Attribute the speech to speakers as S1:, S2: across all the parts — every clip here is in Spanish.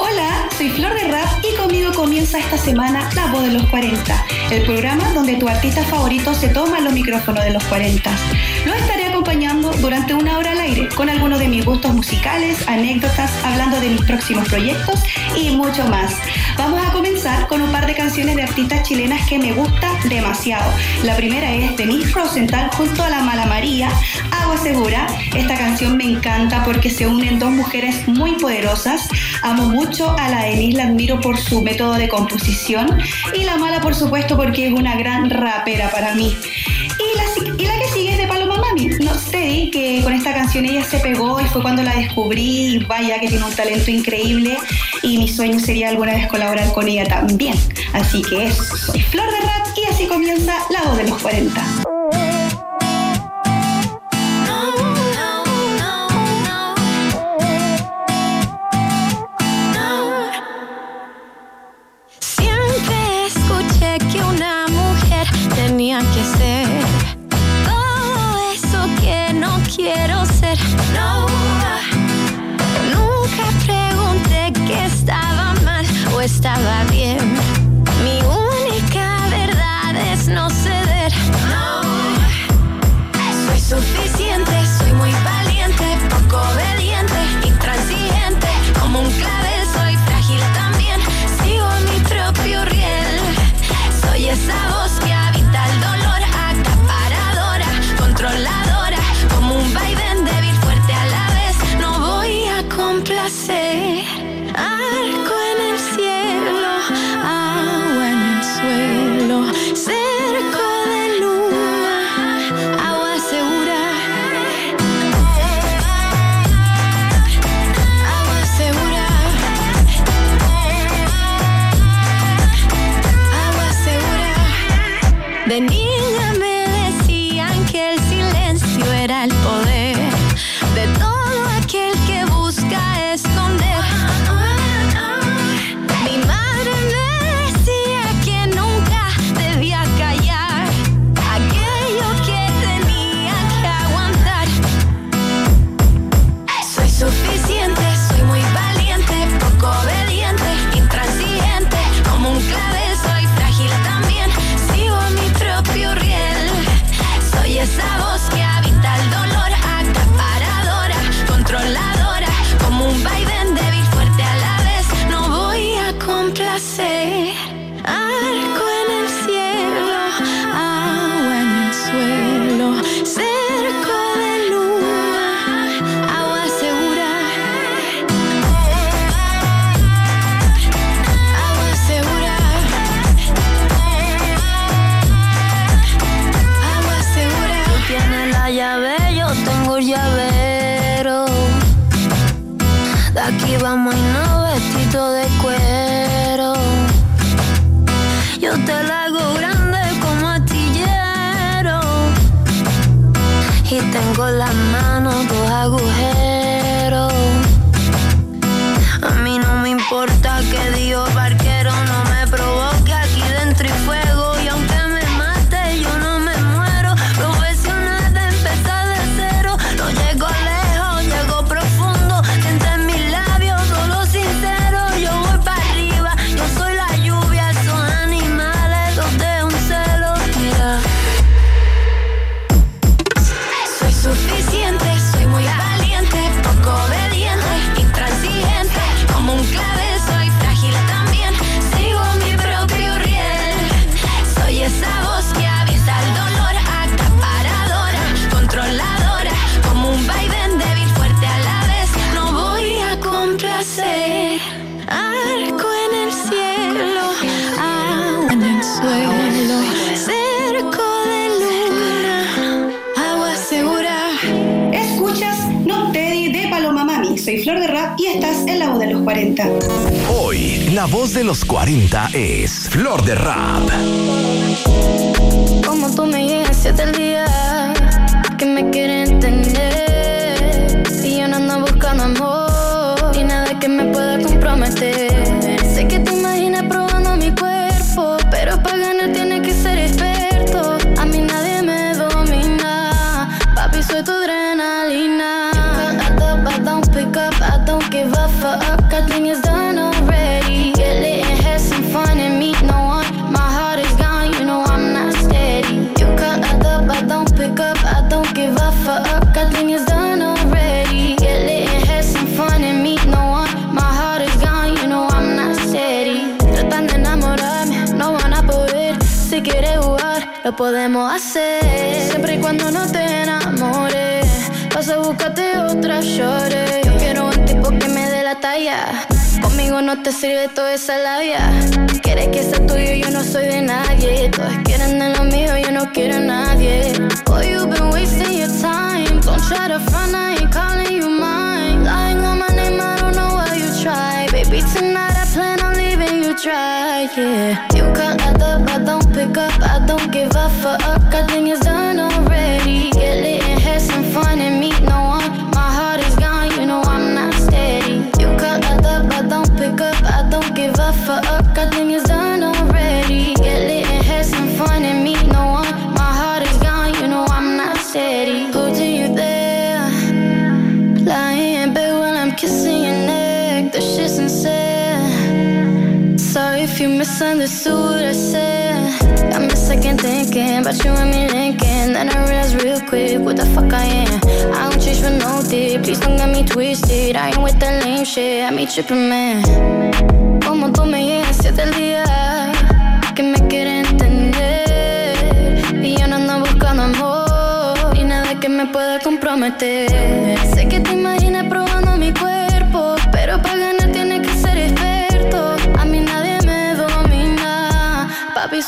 S1: Hola, soy Flor de Rap y conmigo comienza esta semana La Voz de los 40, el programa donde tu artista favorito se toma los micrófonos de los 40. Lo estaré durante una hora al aire con algunos de mis gustos musicales, anécdotas, hablando de mis próximos proyectos y mucho más. Vamos a comenzar con un par de canciones de artistas chilenas que me gusta demasiado. La primera es Denise Rosenthal junto a la Mala María, Agua Segura. Esta canción me encanta porque se unen dos mujeres muy poderosas. Amo mucho a la Denise, la admiro por su método de composición y la Mala por supuesto porque es una gran rapera para mí. Que con esta canción ella se pegó y fue cuando la descubrí y vaya que tiene un talento increíble y mi sueño sería alguna vez colaborar con ella también. Así que eso, soy Flor de Rap y así comienza La Voz de los 40.
S2: Soy
S3: Flor de Rap y estás en La Voz de los 40.
S4: Hoy, la voz de los 40 es Flor de Rap.
S5: Como tú me llegas el día podemos hacer. Siempre y cuando no te enamores. Vas a buscarte otra shorty. Yo quiero un tipo que me dé la talla. Conmigo no te sirve toda esa labia. Quieres que sea tuyo, yo no soy de nadie. Todos quieren de lo mío, yo no quiero a nadie. Oh, you've been wasting your time. Don't try to front, I ain't calling you mine. Lying on my name, I don't know why you try. Baby, tonight dry, yeah. You cut at the I don't pick up, I don't give a fuck. I think it's done already. Get lit and have some fun and meet no one. My heart is gone, you know I'm not steady. You cut at the I don't pick up, I don't give a fuck. I think it's done misunderstood I said. Got me second thinking about you and me linking. Then I realized real quick what the fuck I am. I don't change for no dick. Please don't get me twisted. I ain't with that lame shit. I me tripping, man. Como tú me llegas el día que me quiere entender. Y yo no ando buscando amor y nada que me pueda comprometer.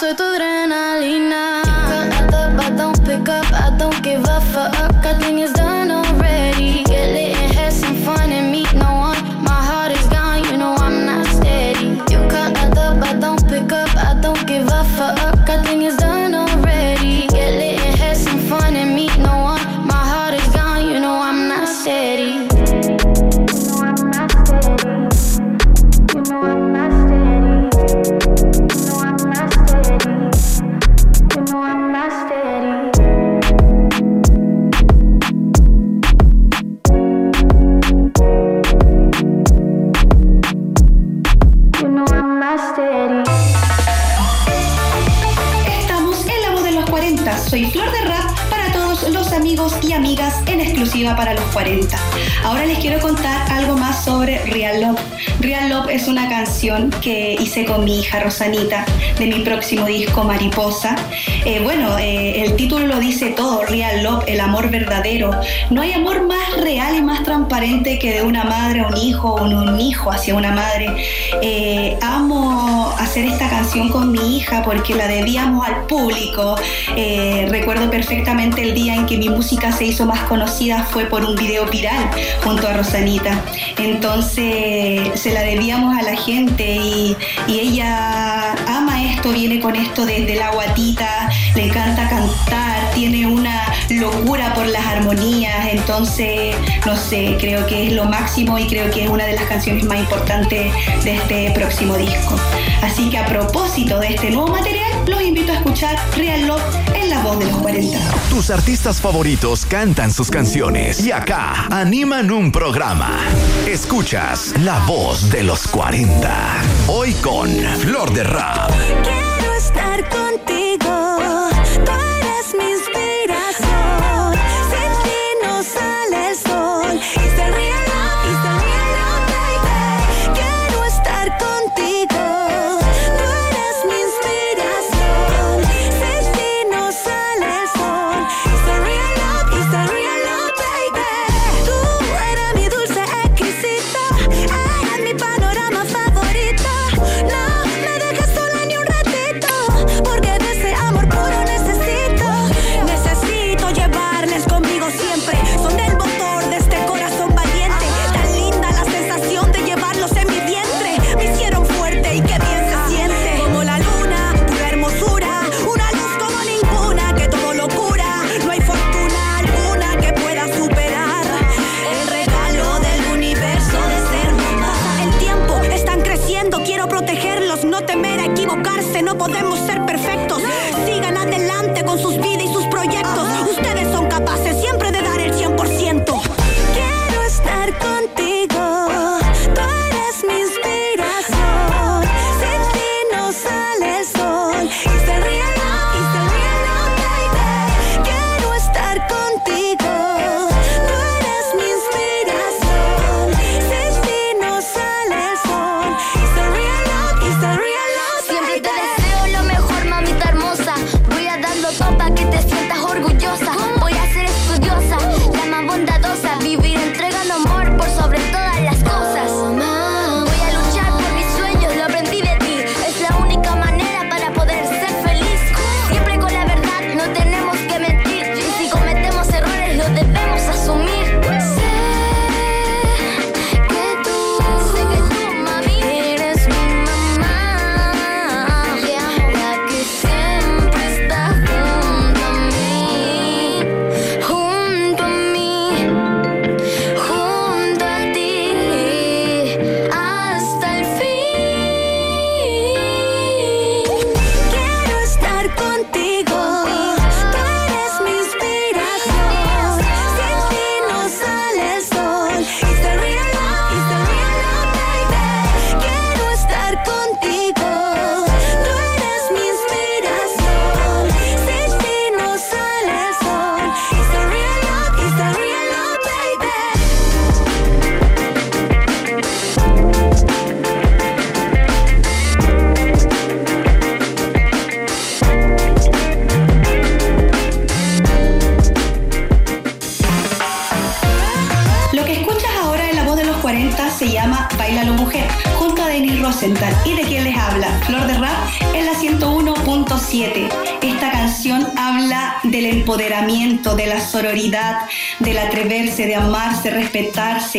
S5: Soy tu adrenalina.
S3: Para los 40. Ahora les quiero contar algo más sobre Real Love. Real Love es una canción que hice con mi hija Rosanita de mi próximo disco Mariposa. Eh, bueno, eh, el título lo dice todo, Real Love, el amor verdadero. No hay amor más real y más transparente que de una madre a un hijo o un hijo hacia una madre. Eh, amo hacer esta canción con mi hija porque la debíamos al público. Eh, recuerdo perfectamente el día en que mi música se hizo más conocida fue por un video viral junto a Rosanita. Entonces se la debíamos a la gente y, y ella esto, viene con esto desde la guatita, le encanta cantar, tiene una locura por las armonías, entonces no sé, creo que es lo máximo y creo que es una de las canciones más importantes de este próximo disco. Así que a propósito de este nuevo material, los invito a escuchar Real Love en la voz de los 40.
S4: Tus artistas favoritos cantan sus canciones y acá animan un programa. Escuchas la voz de los 40. Hoy con Flor de Rap.
S6: Estar contigo,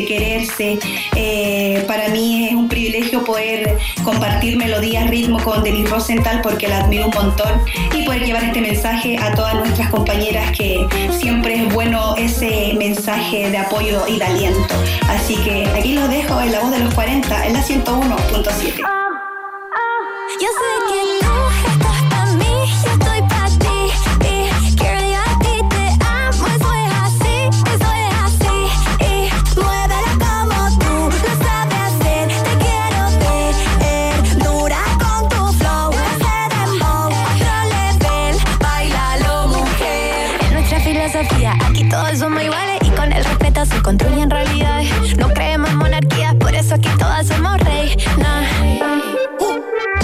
S3: quererse. Eh, para mí es un privilegio poder compartir melodías, ritmo con Denis Rosenthal porque la admiro un montón y poder llevar este mensaje a todas nuestras compañeras que siempre es bueno ese mensaje de apoyo y de aliento. Así que aquí los dejo en la voz de los 40, en la 101.7.
S1: filosofía. Aquí todos somos iguales y con el respeto se construyen realidades. No creemos en monarquías, por eso aquí todas somos rey.
S6: Nah.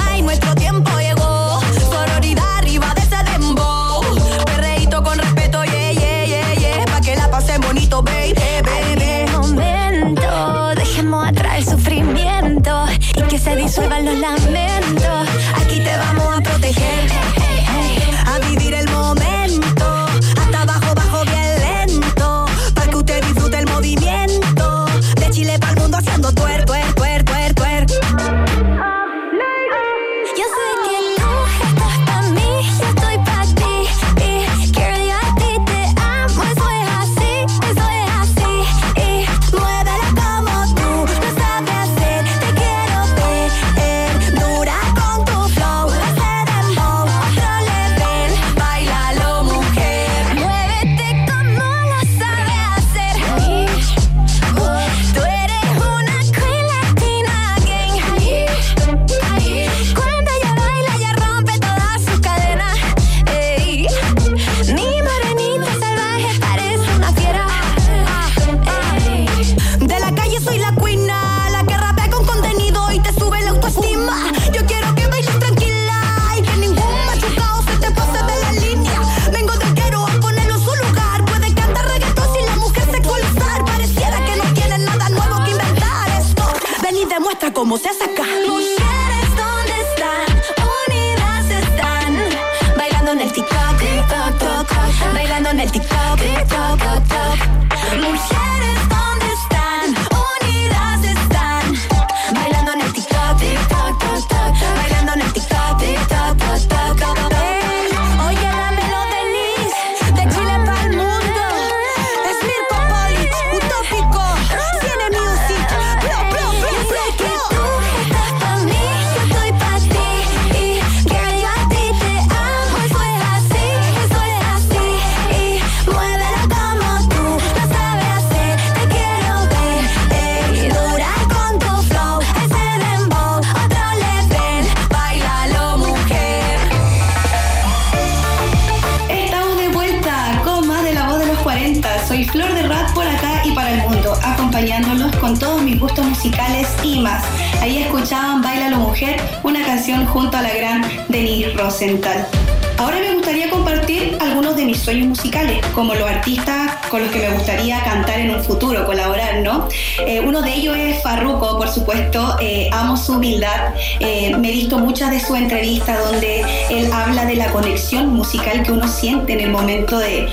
S6: Ay, nuestro tiempo llegó. Sororidad arriba de ese dembow. Perreíto con respeto, yeah, yeah, yeah, yeah. Pa' que la pasen bonito, baby, baby.
S1: momento, dejemos atrás el sufrimiento y que se disuelvan los lamentos.
S6: boca.
S1: Mujeres, ¿dónde están? Unidas están. Bailando en el TikTok, TikTok, TikTok. Bailando en el TikTok, TikTok.
S3: Junto a la gran Denise Rosenthal. Ahora me gustaría compartir algunos de mis sueños musicales, como los artistas con los que me gustaría cantar en un futuro, colaborar, ¿no? Eh, uno de ellos es Farruko, por supuesto, eh, amo su humildad, eh, me he visto muchas de sus entrevistas donde él habla de la conexión musical que uno siente en el momento de,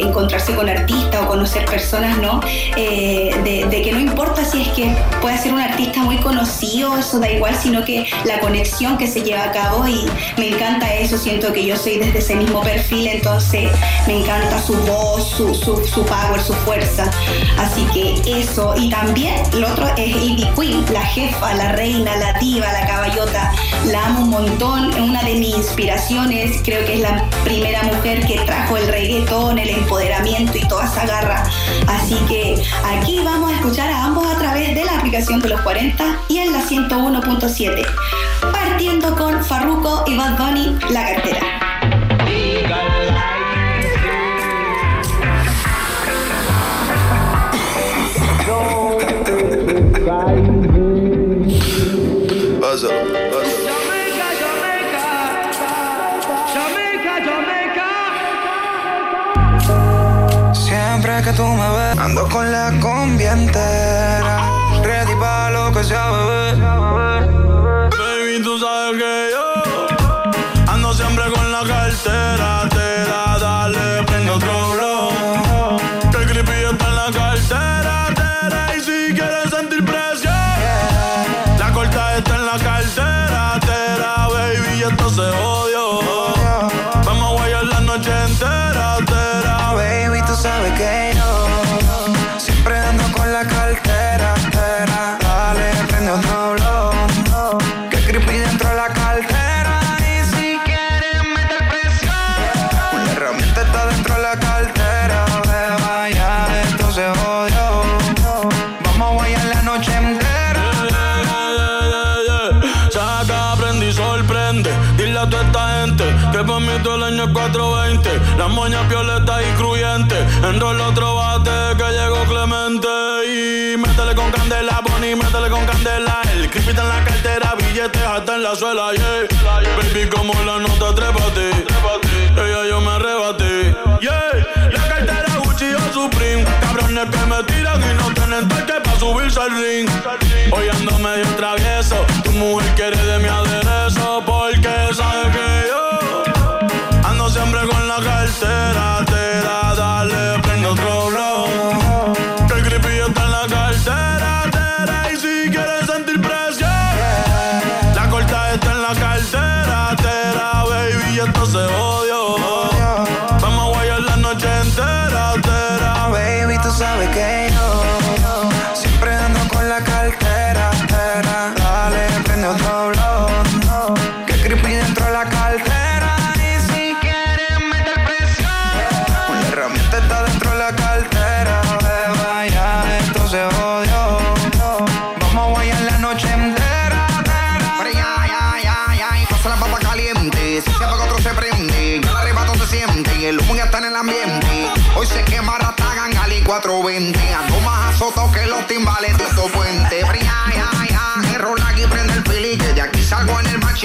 S3: encontrarse con artistas o conocer personas, ¿no? de, de que no importa si es que puede ser un artista muy conocido, eso da igual, sino que la conexión que se lleva a cabo y me encanta eso siento que yo soy desde ese mismo perfil, entonces me encanta su voz, su, su, power, su fuerza. Así que eso. Y también lo otro es Ivy Queen, la jefa, la reina, la diva, la caballota. La amo un montón, es una de mis inspiraciones. Creo que es la primera mujer que trajo el reggaetón, el empoderamiento y toda esa garra. Así que aquí vamos a escuchar a ambos a través de la aplicación de los 40 y en la 101.7. Partiendo con Farruko y Bad Bunny, la cartera.
S7: Siempre que tú me ves, ando con la combi entera. Ready para lo que sea, bebé. Que pa' mí todo el año es 420. Las moñas violetas y cruyentes. el otro bate que llegó Clemente. Y métele con candela, Bonnie, métele con candela. El creepy en la cartera, billetes hasta en la suela, yeah. Baby, como la nota, trépate. Ella yo me arrebaté, yeah. La cartera Gucci o Supreme. Cabrones que me tiran y no tienen toque pa' subirse al ring. Hoy ando medio travieso. Tu mujer quiere de mi aderezo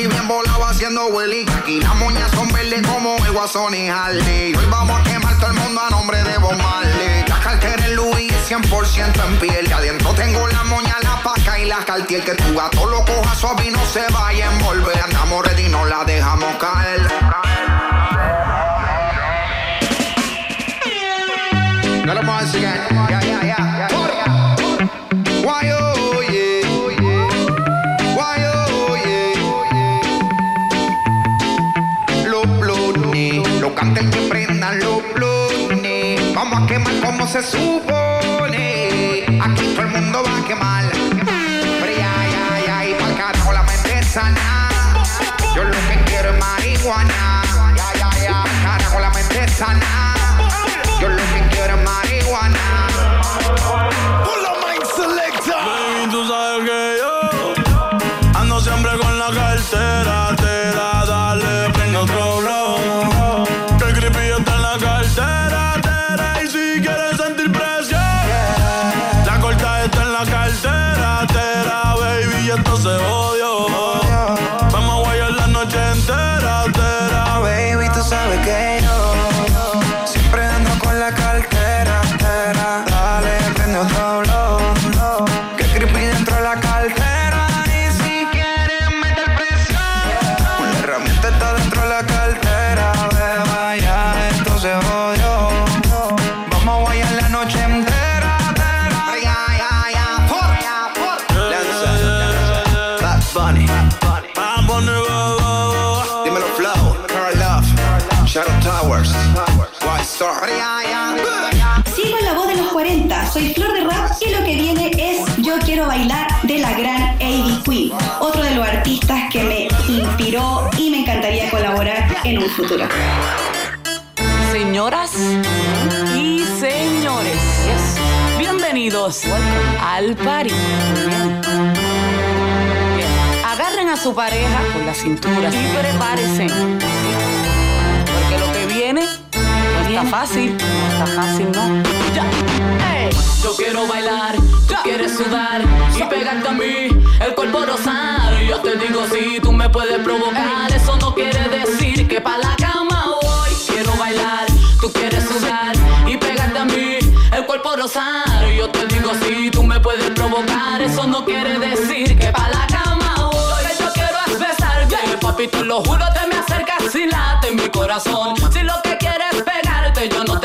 S7: machi bien volado haciendo willy. Aquí las moñas son verdes como el guasón y Harley. Hoy vamos a quemar todo el mundo a nombre de Bob Marley. La cartera en Louis 100% en piel. Y adentro tengo la moña, la paca y la cartier. Que tu gato lo coja suave y se vaya a envolver. Andamos ready, no la dejamos caer. Dale más again. Quemar como se supone. Aquí todo el mundo va a quemar. Pero ya, ya, ya, y pa'l carajo la mente sana. Yo lo que quiero es marihuana. Ya, ya, ya, carajo la mente sana.
S3: Sigo en la voz de los 40, soy Flor de Rap y lo que viene es Yo Quiero Bailar de la gran A.D. Queen, otro de los artistas que me inspiró y me encantaría colaborar en un futuro.
S8: Señoras y señores, bienvenidos al party. Agarren a su pareja con la cintura y prepárense. No está fácil, no está fácil, ¿no? Ya. Yo quiero bailar, tú quieres sudar y pegarte a mí, el cuerpo rosar. Yo te digo si tú me puedes provocar, eso no quiere decir que pa' la cama voy. Quiero bailar, tú quieres sudar y pegarte a mí, el cuerpo rosar. Yo te digo si tú me puedes provocar, eso no quiere decir que pa' la cama papi, te lo juro, te me acercas y late mi corazón. Si lo que quieres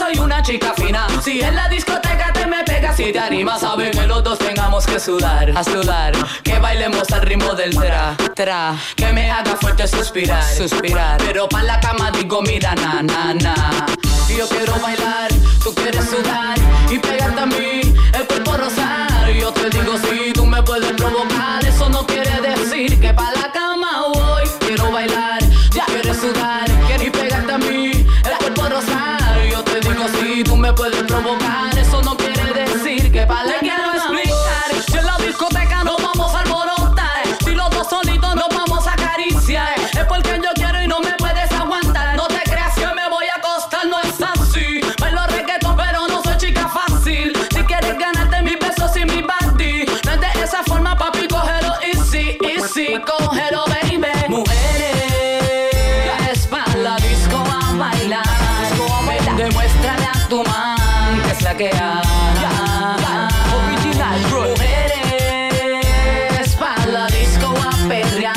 S8: soy una chica fina. Si en la discoteca te me pegas y te animas, sabe que los dos tengamos que sudar, a sudar, que bailemos al ritmo del tra, tra, que me haga fuerte suspirar, suspirar. Pero pa' la cama digo, mira, na, na, na. Yo quiero bailar, tú quieres sudar y pegarte a mí, el cuerpo rosar. Yo te digo, si tú me puedes provocar, eso no quiere decir que pa' que. Original, Mujeres, pa' la disco a perrear.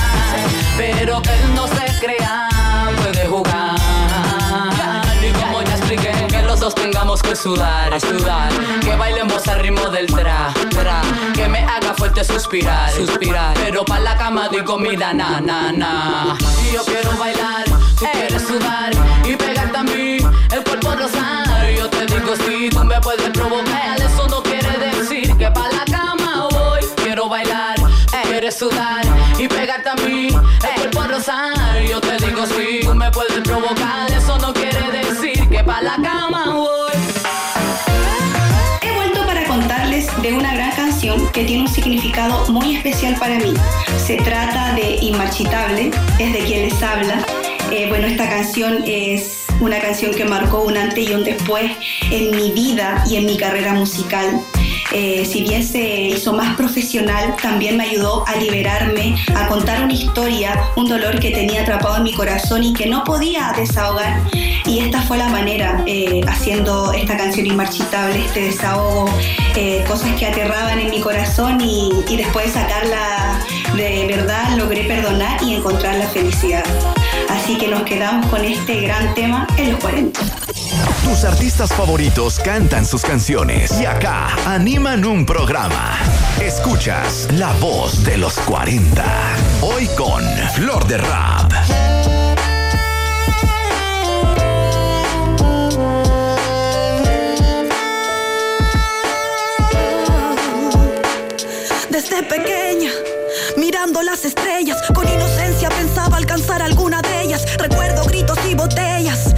S8: Pero que no se crea, puede jugar. Y como ya expliqué, que los dos tengamos que sudar, sudar. Que bailemos al ritmo del tra, tra. Que me haga fuerte suspirar, suspirar. Pero pa' la cama digo, mira, na, na, na. Y yo quiero bailar, quieres sudar. Y pegarte a mí, el cuerpo rosar. Yo te digo, si tú me puedes provocar, eso no quiere decir que pa' la cama voy. Quiero bailar, quieres sudar. Y pegarte a mí, el cuerpo rosar. Yo te digo, si tú me puedes provocar, eso no quiere decir que pa' la cama voy.
S3: He vuelto para contarles de una gran canción que tiene un significado muy especial para mí. Se trata de Inmarchitable, es de quien les habla. Eh, bueno, esta canción es una canción que marcó un antes y un después en mi vida y en mi carrera musical. Eh, si bien se hizo más profesional, también me ayudó a liberarme, a contar una historia, un dolor que tenía atrapado en mi corazón y que no podía desahogar. Y esta fue la manera, eh, haciendo esta canción inmarchitable, este desahogo, cosas que aterraban en mi corazón y, después de sacarla de verdad logré perdonar y encontrar la felicidad. Así que nos quedamos con este gran tema en los 40.
S4: Tus artistas favoritos cantan sus canciones y acá animan un programa. Escuchas La Voz de los 40. Hoy con Flor de Rap.
S6: Desde pequeña, mirando las estrellas, botellas,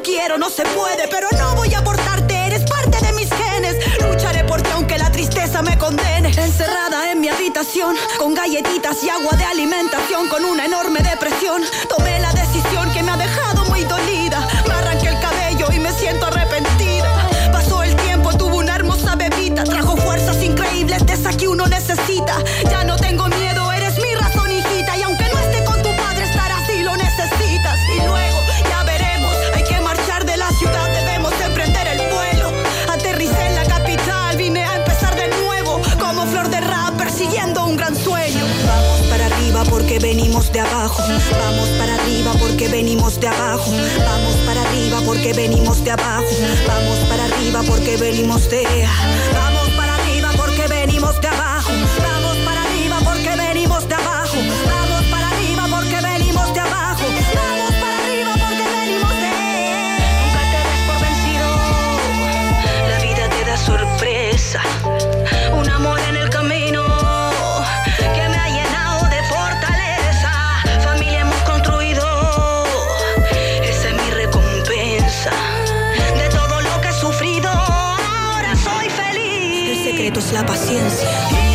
S6: no quiero, no se puede, pero no voy a abortarte, eres parte de mis genes. Lucharé por ti aunque la tristeza me condene. Encerrada en mi habitación, con galletitas y agua de alimentación, con una enorme depresión. porque venimos de abajo. Vamos para arriba porque venimos de. abajo. secretos la paciencia.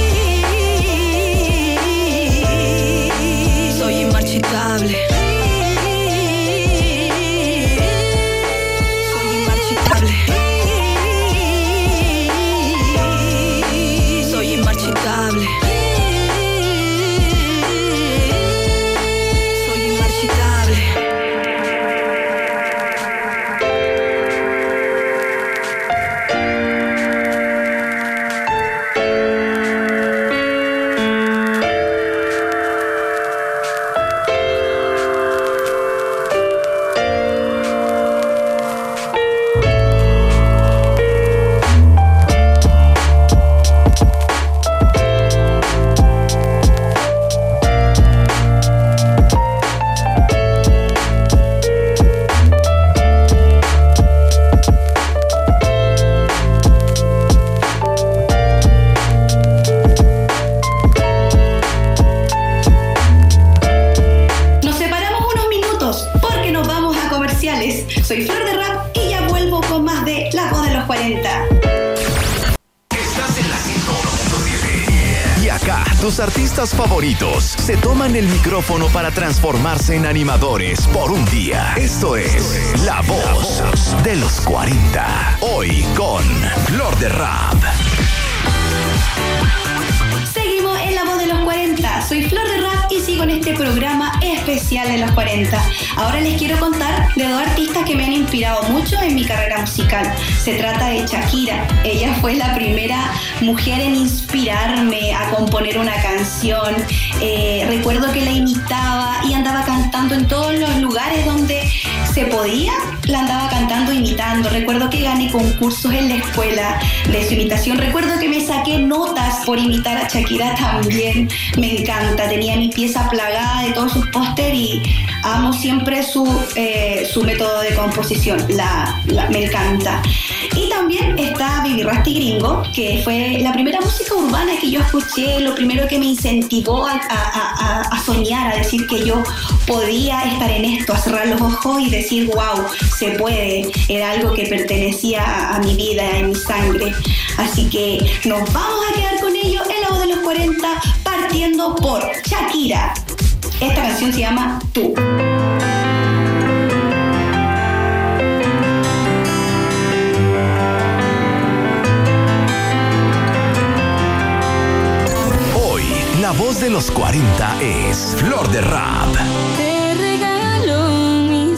S4: transformarse en animadores por un
S3: programa especial de los 40. Ahora les quiero contar de dos artistas que me han inspirado mucho en mi carrera musical. Se trata de Shakira. Ella fue la primera mujer en inspirarme a componer una canción. Eh, recuerdo que la imitaba y andaba cantando en todos los lugares donde se podía, la andaba cantando, imitando. Recuerdo que gané concursos en la escuela de su imitación. Recuerdo que me saqué notas por imitar a Shakira también. Me encanta. Tenía mi pieza plagada de todos sus póster y amo siempre su, eh, su método de composición. La, me encanta. Y también está Vivi Rasti Gringo, que fue la primera música urbana que yo escuché, lo primero que me incentivó a, a, a soñar, a decir que yo podía estar en esto, a cerrar los ojos y decir wow, se puede. Era algo que pertenecía a, a mi vida, a mi sangre. Así que nos vamos a quedar con ello en la voz de los 40, partiendo por Shakira. Esta canción se llama Tú.
S4: La voz de los 40 es Flor de Rap.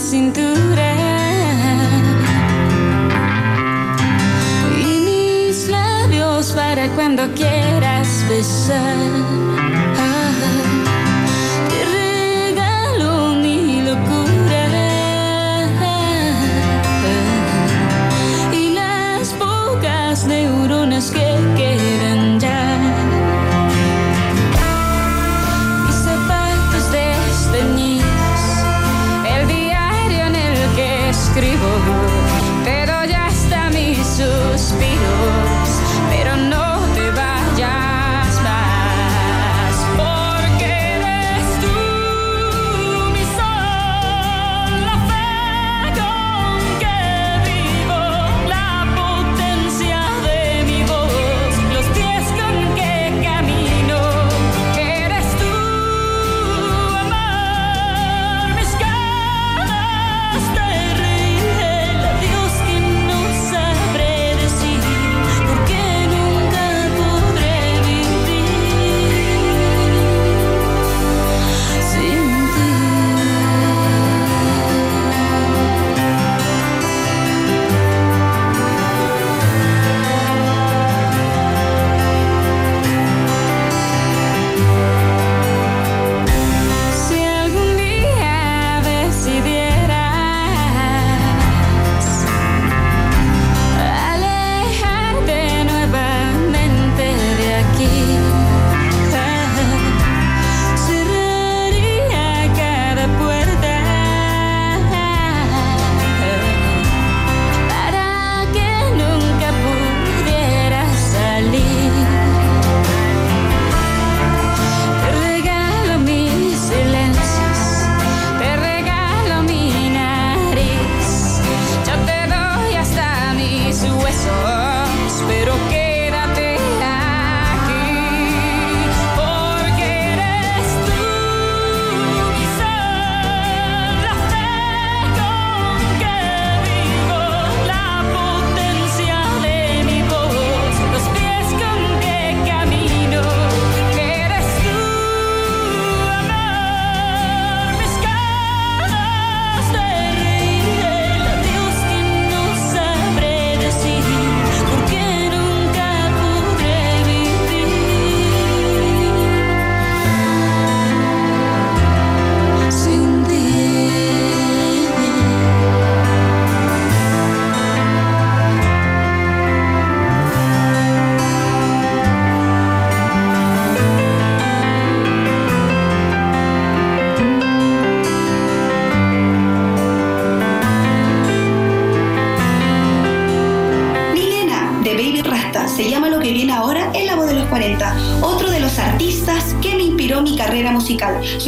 S9: Cintura y mis labios para cuando quieras besar. Te regalo mi locura y las pocas neuronas que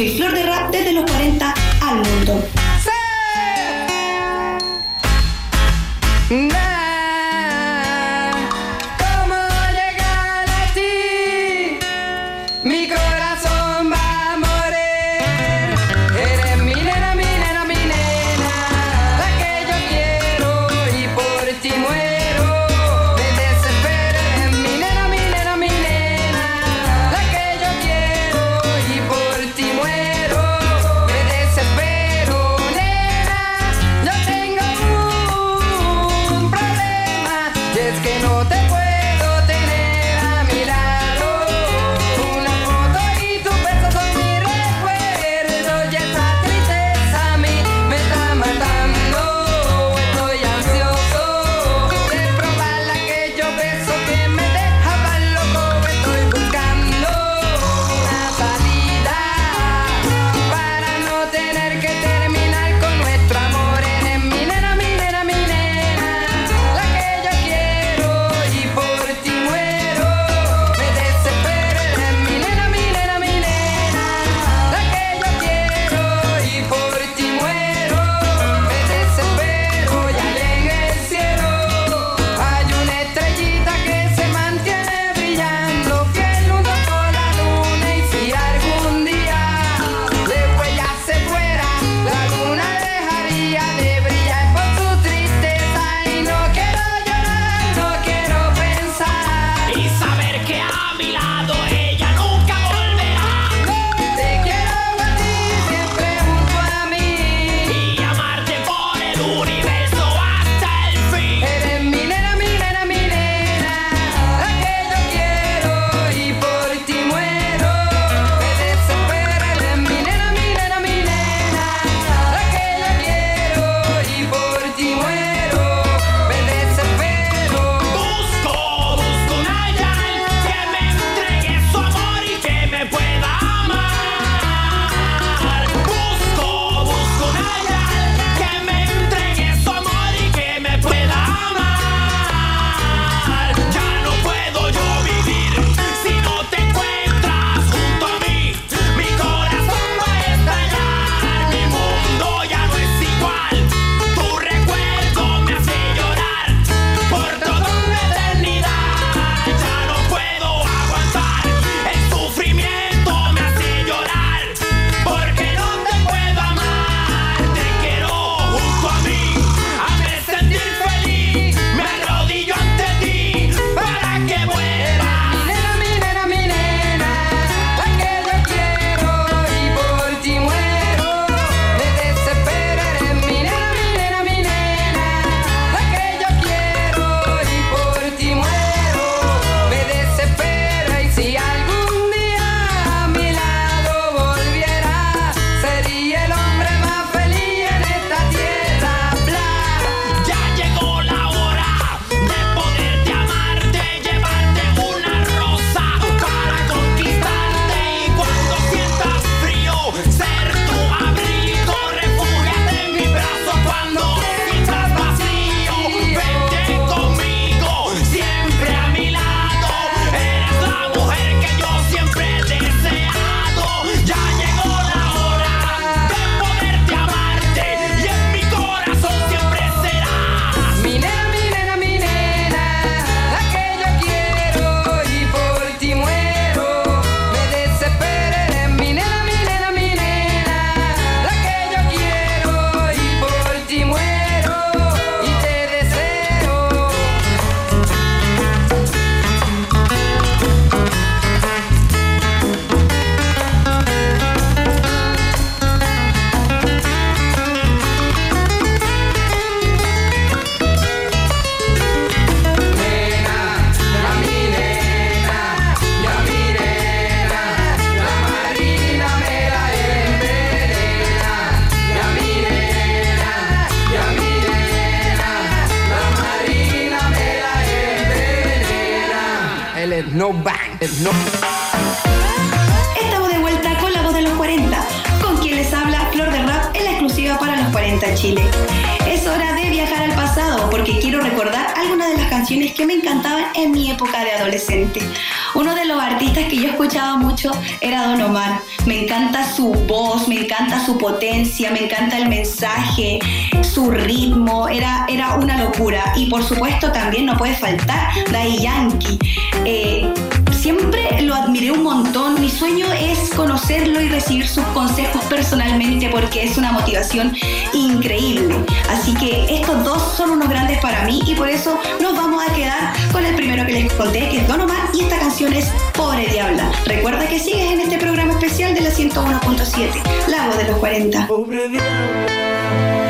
S3: musical. Supuesto también no puede faltar Daddy Yankee. Eh, siempre lo admiré un montón. Mi sueño es conocerlo y recibir sus consejos personalmente porque es una motivación increíble. Así que estos dos son unos grandes para mí y por eso nos vamos a quedar con el primero que les conté, que es Don Omar, y esta canción es Pobre Diabla. Recuerda que sigues en este programa especial de la 101.7, La Voz de los 40.
S10: Pobre diablo,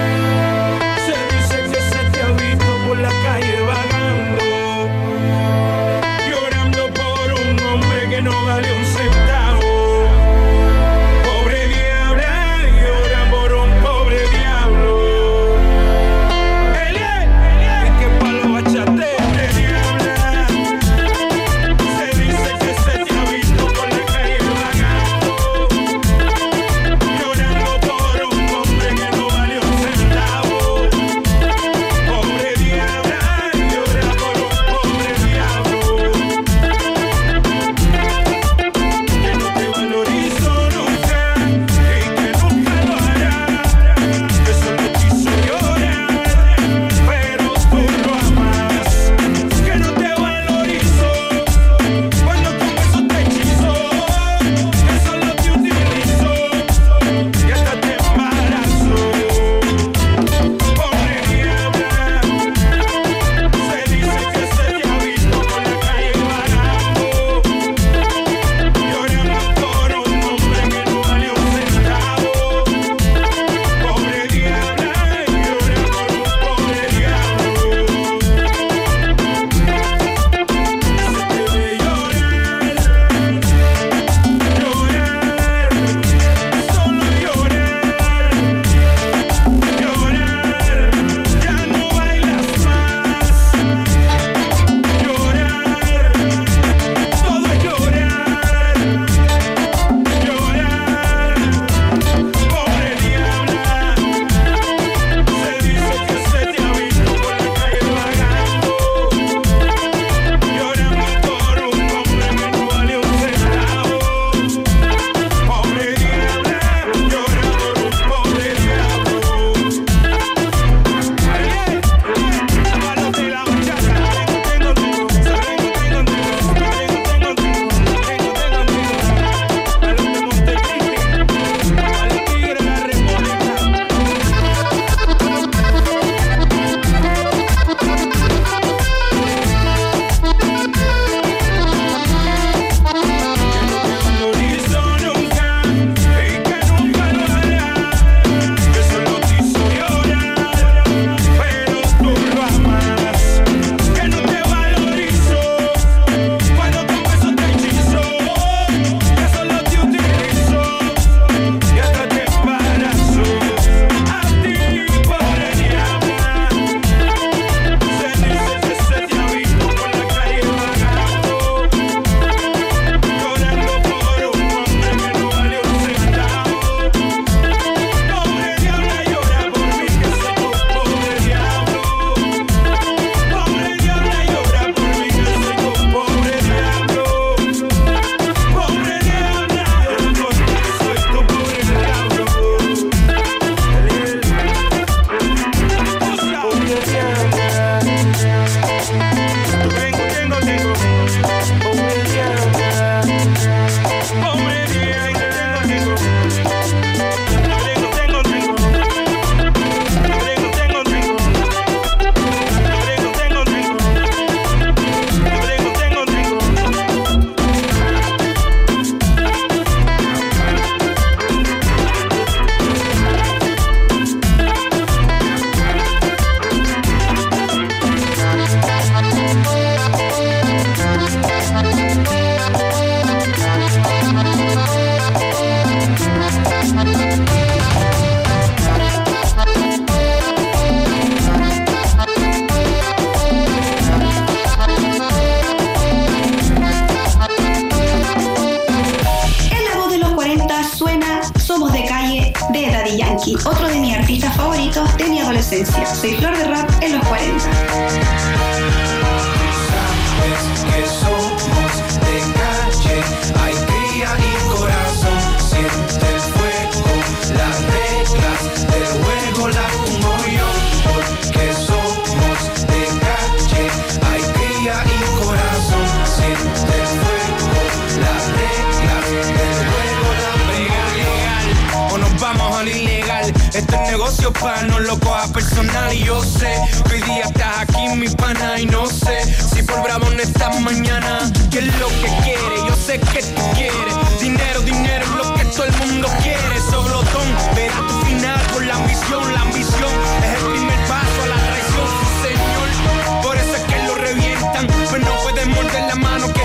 S11: para no lo coja personal. Y yo sé hoy día estás aquí, mi pana, y no sé si por bravo no estás mañana. ¿Qué es lo que quiere? Yo sé que tú quieres. Dinero, dinero es lo que todo el mundo quiere. Soblotón, verá tu final por la ambición. La ambición es el primer paso a la traición, señor. Por eso es que lo revientan. Pues no puedes morder la mano que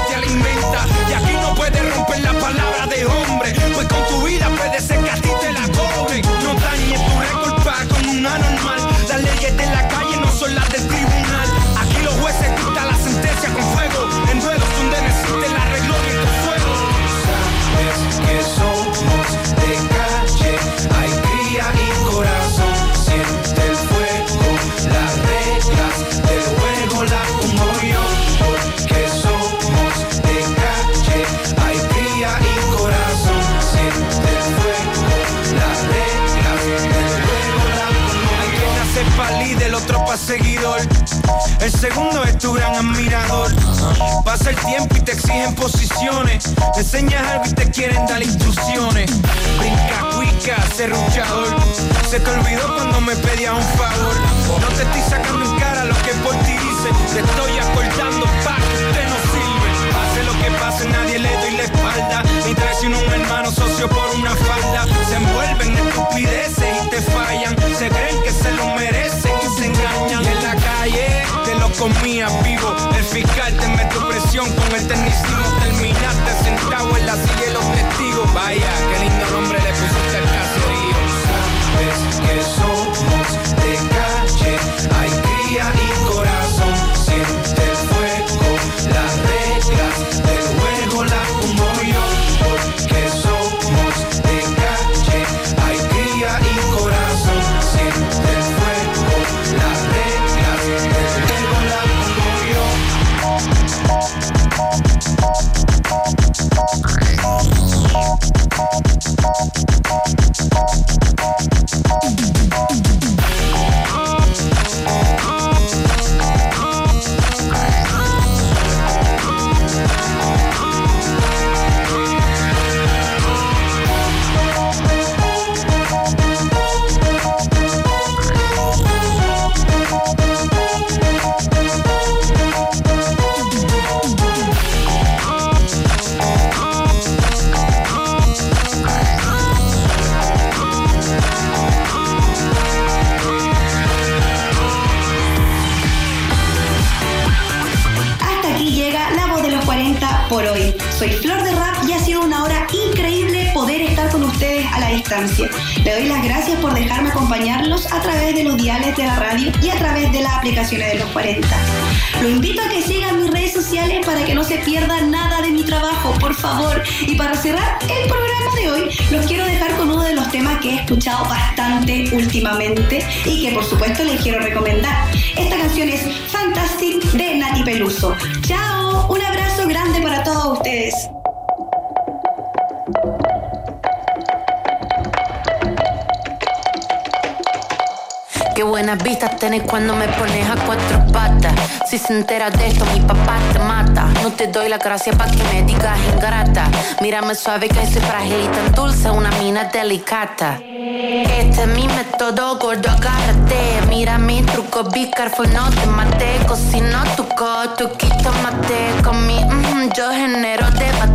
S11: seguidor. El segundo es tu gran admirador. Pasa el tiempo y te exigen posiciones. Te enseñas algo y te quieren dar instrucciones. Brinca, cuica, serruchador. Se te olvidó cuando me pedías un favor. No te estoy sacando en cara lo que por ti hice. Te estoy acordando pa' que usted no sirve. Pase lo que pase, nadie le doy la espalda. Ni traiciono un hermano socio por una falda. Se envuelven en estupideces y te fallan. Se creen comías vivo. El fiscal te mete presión con el tecnicismo. Terminaste sentado en la
S3: Esta canción es Fantastic de Nati Peluso. Chao, un abrazo grande para todos ustedes.
S12: Qué buenas vistas tenés cuando me pones a cuatro patas. Si se entera de esto, mi papá te mata. No te doy la gracia para que me digas ingrata. Mírame suave que soy frágil y tan dulce, una mina delicata. Este es mi método, gordo, agárrate. Mira mi truco, be careful, no te mate. Cocino tu coto, quito mate. Con mi, mm, yo genero debate.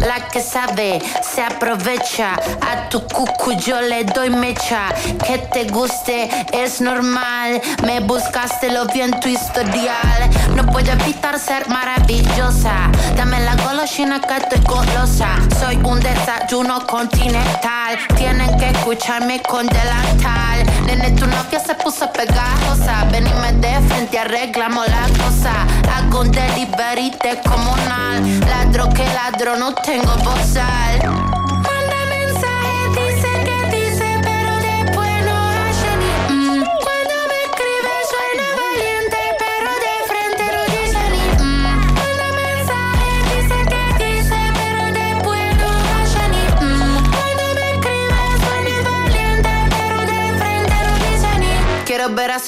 S12: La que sabe se aprovecha. A tu cucu yo le doy mecha. Que te guste es normal. Me buscaste lo vi en tu historial. No puedo evitar ser maravillosa. Dame la golosina que estoy golosa. Soy un desayuno continental. Tienen que escucharme con delantal. Nene, tu novia se puso pegajosa. Ven y me de frente, arreglamos la cosa. Hago un delivery de comunal. Ladro que ladro, no Tango both sides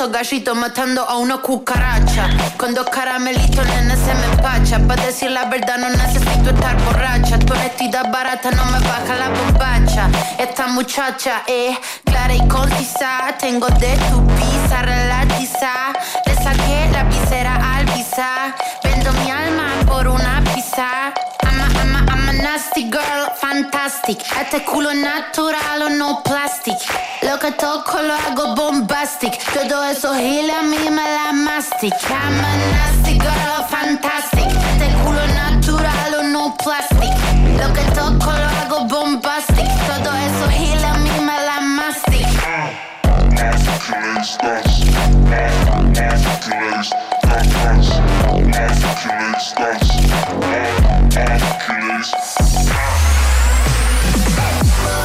S12: esos gallitos matando a una cucaracha. Con dos caramelitos, nene, se me empacha. Para decir la verdad, no necesito estar borracha. Tu honestidad barata no me baja la bombacha. Esta muchacha es clara y concisa. Tengo de tu pizza relatiza. Le saqué la visera al visa. Vendo mi alma por una pizza. Nasty girl, fantastic. Este culo natural no plastic. Lo que toco lo hago bombastic. Todo eso giles a mí me la mastic. I'm a nasty girl, fantastic. Este culo natural no plastic. Lo que toco lo hago bombastic. Todo eso giles a mí me la mastic.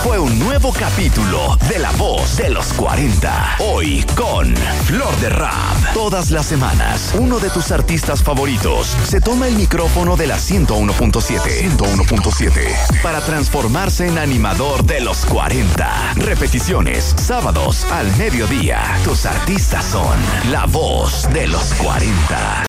S4: Fue un nuevo capítulo de La Voz de los 40. Hoy con Flor de Rap. Todas las semanas, uno de tus artistas favoritos se toma el micrófono de la 101.7. 101.7. Para transformarse en animador de los 40. Repeticiones, sábados al mediodía. Tus artistas son La Voz de los 40.